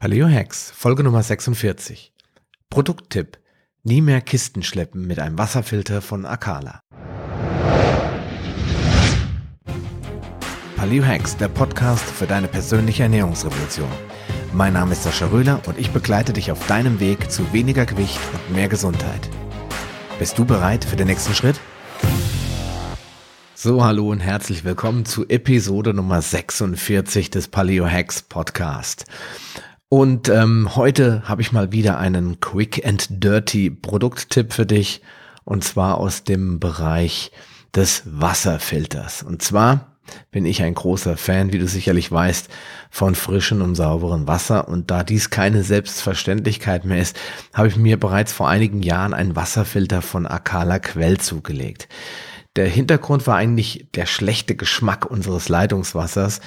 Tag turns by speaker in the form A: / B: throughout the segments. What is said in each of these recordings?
A: Paleo Hacks, Folge Nummer 46. Produkttipp. Nie mehr Kisten schleppen mit einem Wasserfilter von Akala. Paleo Hacks, der Podcast für deine persönliche Ernährungsrevolution. Mein Name ist Sascha Röhler und ich begleite dich auf deinem Weg zu weniger Gewicht und mehr Gesundheit. Bist du bereit für den nächsten Schritt? So, hallo und herzlich willkommen zu Episode Nummer 46 des Paleo Hacks Podcast. Und ähm, heute habe ich mal wieder einen Quick and Dirty Produkttipp für dich. Und zwar aus dem Bereich des Wasserfilters. Und zwar bin ich ein großer Fan, wie du sicherlich weißt, von frischem und sauberem Wasser. Und da dies keine Selbstverständlichkeit mehr ist, habe ich mir bereits vor einigen Jahren einen Wasserfilter von Akala Quell zugelegt. Der Hintergrund war eigentlich der schlechte Geschmack unseres Leitungswassers,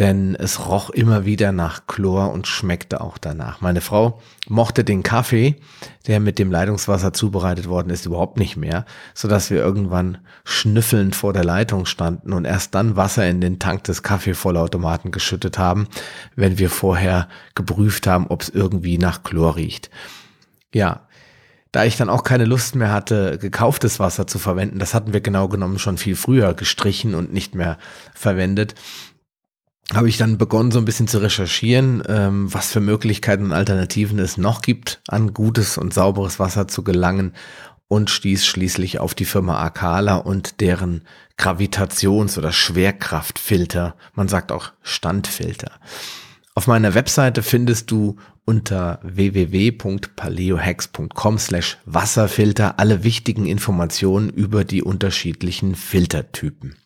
A: denn es roch immer wieder nach Chlor und schmeckte auch danach. Meine Frau mochte den Kaffee, der mit dem Leitungswasser zubereitet worden ist, überhaupt nicht mehr, so dass wir irgendwann schnüffelnd vor der Leitung standen und erst dann Wasser in den Tank des Kaffeevollautomaten geschüttet haben, wenn wir vorher geprüft haben, ob es irgendwie nach Chlor riecht. Ja, da ich dann auch keine Lust mehr hatte, gekauftes Wasser zu verwenden, das hatten wir genau genommen schon viel früher gestrichen und nicht mehr verwendet, habe ich dann begonnen, so ein bisschen zu recherchieren, ähm, was für Möglichkeiten und Alternativen es noch gibt, an gutes und sauberes Wasser zu gelangen und stieß schließlich auf die Firma Akala und deren Gravitations- oder Schwerkraftfilter. Man sagt auch Standfilter. Auf meiner Webseite findest du unter www.paleohacks.com slash Wasserfilter alle wichtigen Informationen über die unterschiedlichen Filtertypen.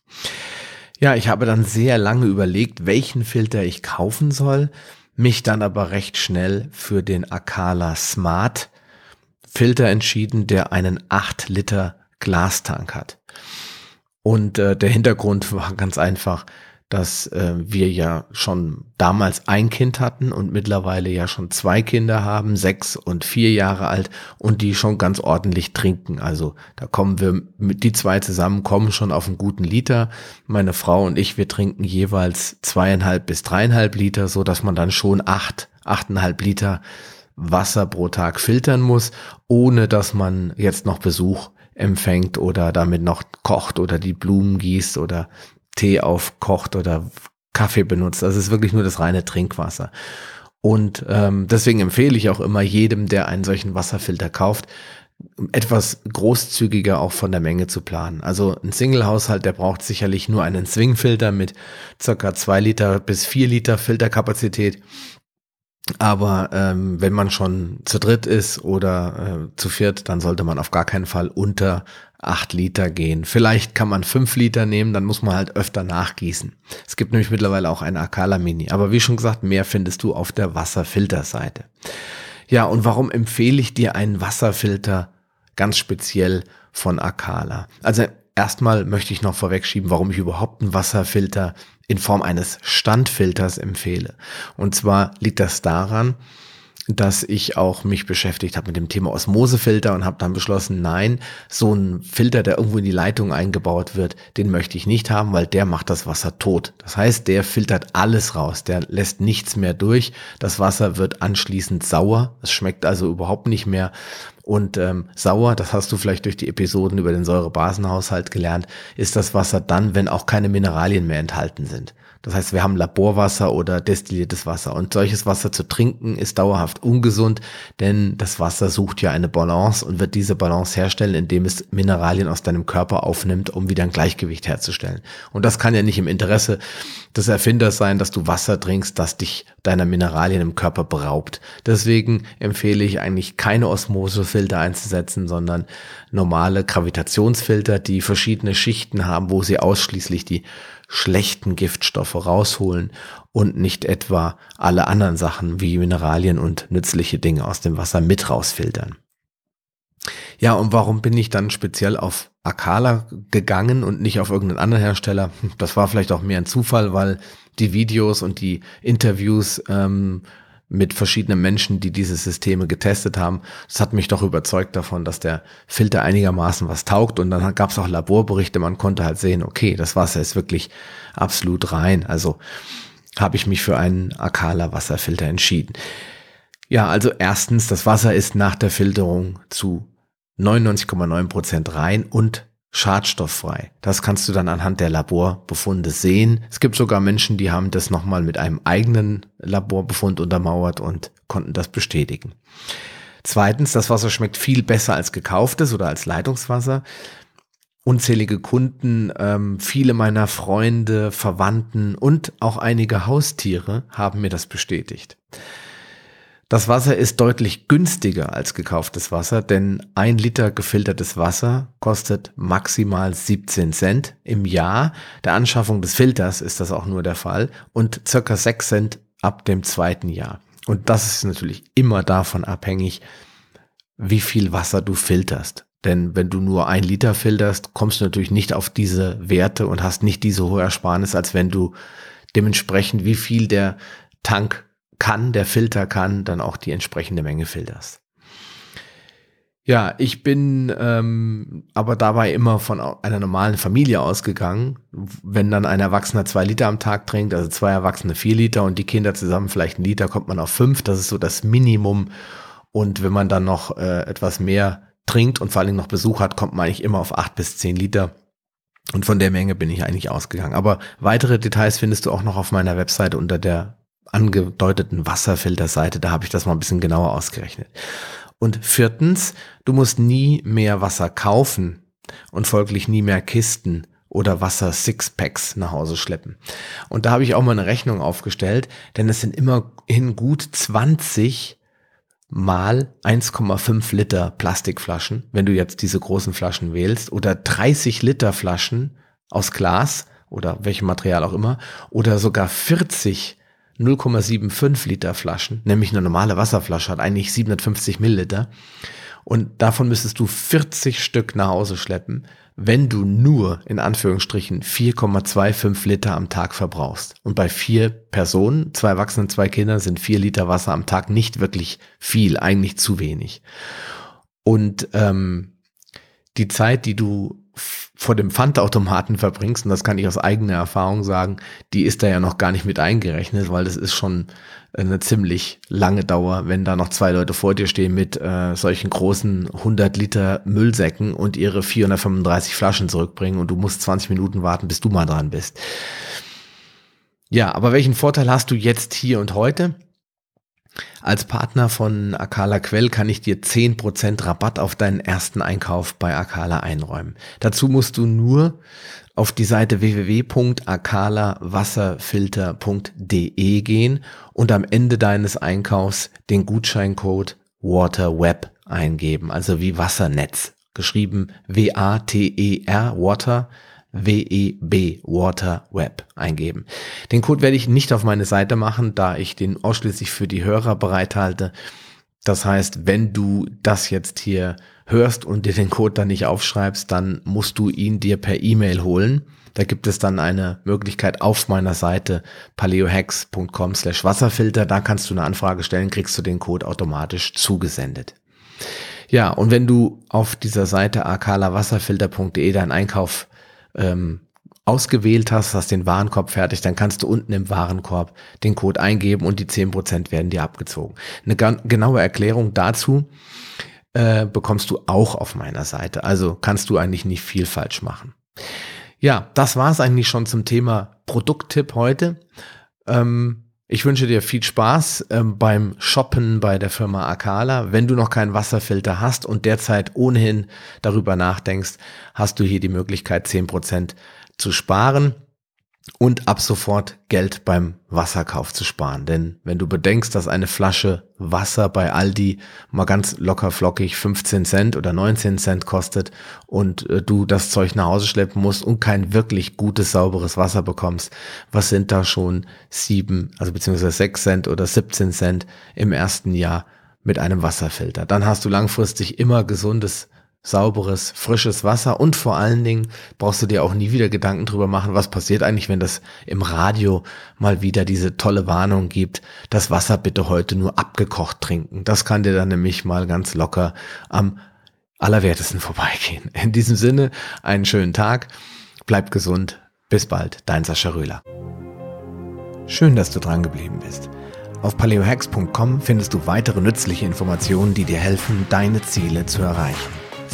A: Ja, ich habe dann sehr lange überlegt, welchen Filter ich kaufen soll, mich dann aber recht schnell für den Akala Smart Filter entschieden, der einen 8 Liter Glastank hat. Und äh, der Hintergrund war ganz einfach, dass äh, wir ja schon damals ein Kind hatten und mittlerweile ja schon zwei Kinder haben, sechs und vier Jahre alt und die schon ganz ordentlich trinken. Also da kommen wir mit die zwei zusammen kommen schon auf einen guten Liter. Meine Frau und ich, wir trinken jeweils zweieinhalb bis dreieinhalb Liter, so dass man dann schon acht, achteinhalb Liter Wasser pro Tag filtern muss, ohne dass man jetzt noch Besuch empfängt oder damit noch kocht oder die Blumen gießt oder Tee aufkocht oder Kaffee benutzt. Das ist wirklich nur das reine Trinkwasser. Und ähm, deswegen empfehle ich auch immer jedem, der einen solchen Wasserfilter kauft, etwas großzügiger auch von der Menge zu planen. Also ein Single-Haushalt, der braucht sicherlich nur einen Swing-Filter mit circa zwei Liter bis vier Liter Filterkapazität. Aber ähm, wenn man schon zu dritt ist oder äh, zu viert, dann sollte man auf gar keinen Fall unter acht Liter gehen. Vielleicht kann man fünf Liter nehmen, dann muss man halt öfter nachgießen. Es gibt nämlich mittlerweile auch eine Akala Mini. Aber wie schon gesagt, mehr findest du auf der Wasserfilterseite. Ja, und warum empfehle ich dir einen Wasserfilter ganz speziell von Akala? Also erstmal möchte ich noch vorwegschieben, warum ich überhaupt einen Wasserfilter in Form eines Standfilters empfehle. Und zwar liegt das daran, dass ich auch mich beschäftigt habe mit dem Thema Osmosefilter und habe dann beschlossen, nein, so ein Filter, der irgendwo in die Leitung eingebaut wird, den möchte ich nicht haben, weil der macht das Wasser tot. Das heißt, der filtert alles raus, der lässt nichts mehr durch. Das Wasser wird anschließend sauer, es schmeckt also überhaupt nicht mehr. Und ähm, sauer, das hast du vielleicht durch die Episoden über den Säurebasenhaushalt gelernt, ist das Wasser dann, wenn auch keine Mineralien mehr enthalten sind. Das heißt, wir haben Laborwasser oder destilliertes Wasser. Und solches Wasser zu trinken ist dauerhaft ungesund, denn das Wasser sucht ja eine Balance und wird diese Balance herstellen, indem es Mineralien aus deinem Körper aufnimmt, um wieder ein Gleichgewicht herzustellen. Und das kann ja nicht im Interesse des Erfinders sein, dass du Wasser trinkst, das dich deiner Mineralien im Körper beraubt. Deswegen empfehle ich eigentlich keine Osmosefilter einzusetzen, sondern normale Gravitationsfilter, die verschiedene Schichten haben, wo sie ausschließlich die schlechten Giftstoffe rausholen und nicht etwa alle anderen Sachen wie Mineralien und nützliche Dinge aus dem Wasser mit rausfiltern. Ja, und warum bin ich dann speziell auf Akala gegangen und nicht auf irgendeinen anderen Hersteller? Das war vielleicht auch mehr ein Zufall, weil die Videos und die Interviews ähm, mit verschiedenen Menschen, die diese Systeme getestet haben. Das hat mich doch überzeugt davon, dass der Filter einigermaßen was taugt. Und dann gab es auch Laborberichte, man konnte halt sehen, okay, das Wasser ist wirklich absolut rein. Also habe ich mich für einen Akala Wasserfilter entschieden. Ja, also erstens, das Wasser ist nach der Filterung zu 99,9 Prozent rein und schadstofffrei. Das kannst du dann anhand der Laborbefunde sehen. Es gibt sogar Menschen, die haben das nochmal mit einem eigenen Laborbefund untermauert und konnten das bestätigen. Zweitens, das Wasser schmeckt viel besser als gekauftes oder als Leitungswasser. Unzählige Kunden, ähm, viele meiner Freunde, Verwandten und auch einige Haustiere haben mir das bestätigt. Das Wasser ist deutlich günstiger als gekauftes Wasser, denn ein Liter gefiltertes Wasser kostet maximal 17 Cent im Jahr. Der Anschaffung des Filters ist das auch nur der Fall und circa 6 Cent ab dem zweiten Jahr. Und das ist natürlich immer davon abhängig, wie viel Wasser du filterst. Denn wenn du nur ein Liter filterst, kommst du natürlich nicht auf diese Werte und hast nicht diese hohe Ersparnis, als wenn du dementsprechend, wie viel der Tank kann, der Filter kann, dann auch die entsprechende Menge filterst. Ja, ich bin ähm, aber dabei immer von einer normalen Familie ausgegangen. Wenn dann ein Erwachsener zwei Liter am Tag trinkt, also zwei Erwachsene vier Liter und die Kinder zusammen vielleicht einen Liter, kommt man auf fünf. Das ist so das Minimum. Und wenn man dann noch äh, etwas mehr trinkt und vor allem noch Besuch hat, kommt man eigentlich immer auf acht bis zehn Liter. Und von der Menge bin ich eigentlich ausgegangen. Aber weitere Details findest du auch noch auf meiner Webseite unter der angedeuteten Wasserfilterseite. Da habe ich das mal ein bisschen genauer ausgerechnet. Und viertens, du musst nie mehr Wasser kaufen und folglich nie mehr Kisten oder Wasser Sixpacks nach Hause schleppen. Und da habe ich auch mal eine Rechnung aufgestellt, denn es sind immerhin gut 20 mal 1,5 Liter Plastikflaschen, wenn du jetzt diese großen Flaschen wählst, oder 30 Liter Flaschen aus Glas oder welchem Material auch immer, oder sogar 40 0,75 Liter Flaschen, nämlich eine normale Wasserflasche hat eigentlich 750 Milliliter. Und davon müsstest du 40 Stück nach Hause schleppen, wenn du nur in Anführungsstrichen 4,25 Liter am Tag verbrauchst. Und bei vier Personen, zwei Erwachsenen, zwei Kinder, sind vier Liter Wasser am Tag nicht wirklich viel, eigentlich zu wenig. Und ähm, die Zeit, die du vor dem Pfandautomaten verbringst, und das kann ich aus eigener Erfahrung sagen, die ist da ja noch gar nicht mit eingerechnet, weil das ist schon eine ziemlich lange Dauer, wenn da noch zwei Leute vor dir stehen mit äh, solchen großen 100 Liter Müllsäcken und ihre 435 Flaschen zurückbringen und du musst 20 Minuten warten, bis du mal dran bist. Ja, aber welchen Vorteil hast du jetzt hier und heute? Als Partner von Akala Quell kann ich dir 10% Rabatt auf deinen ersten Einkauf bei Akala einräumen. Dazu musst du nur auf die Seite www.akalawasserfilter.de gehen und am Ende deines Einkaufs den Gutscheincode WaterWeb eingeben, also wie Wassernetz, geschrieben W-A-T-E-R, Water, WEB Water Web eingeben. Den Code werde ich nicht auf meine Seite machen, da ich den ausschließlich für die Hörer bereithalte. Das heißt, wenn du das jetzt hier hörst und dir den Code dann nicht aufschreibst, dann musst du ihn dir per E-Mail holen. Da gibt es dann eine Möglichkeit auf meiner Seite paleohex.com slash Wasserfilter. Da kannst du eine Anfrage stellen, kriegst du den Code automatisch zugesendet. Ja, und wenn du auf dieser Seite akalawasserfilter.de deinen Einkauf ähm, ausgewählt hast, hast den Warenkorb fertig, dann kannst du unten im Warenkorb den Code eingeben und die zehn Prozent werden dir abgezogen. Eine genaue Erklärung dazu äh, bekommst du auch auf meiner Seite. Also kannst du eigentlich nicht viel falsch machen. Ja, das war es eigentlich schon zum Thema Produkttipp heute. Ähm, ich wünsche dir viel Spaß ähm, beim Shoppen bei der Firma Akala. Wenn du noch keinen Wasserfilter hast und derzeit ohnehin darüber nachdenkst, hast du hier die Möglichkeit, zehn Prozent zu sparen und ab sofort Geld beim Wasserkauf zu sparen. Denn wenn du bedenkst, dass eine Flasche Wasser bei Aldi mal ganz locker flockig 15 Cent oder 19 Cent kostet und äh, du das Zeug nach Hause schleppen musst und kein wirklich gutes, sauberes Wasser bekommst, was sind da schon sieben, also beziehungsweise sechs Cent oder 17 Cent im ersten Jahr mit einem Wasserfilter? Dann hast du langfristig immer gesundes sauberes, frisches Wasser und vor allen Dingen brauchst du dir auch nie wieder Gedanken drüber machen, was passiert eigentlich, wenn das im Radio mal wieder diese tolle Warnung gibt, das Wasser bitte heute nur abgekocht trinken. Das kann dir dann nämlich mal ganz locker am allerwertesten vorbeigehen. In diesem Sinne, einen schönen Tag, bleib gesund, bis bald, dein Sascha Röhler. Schön, dass du dran geblieben bist. Auf paleohacks.com findest du weitere nützliche Informationen, die dir helfen, deine Ziele zu erreichen.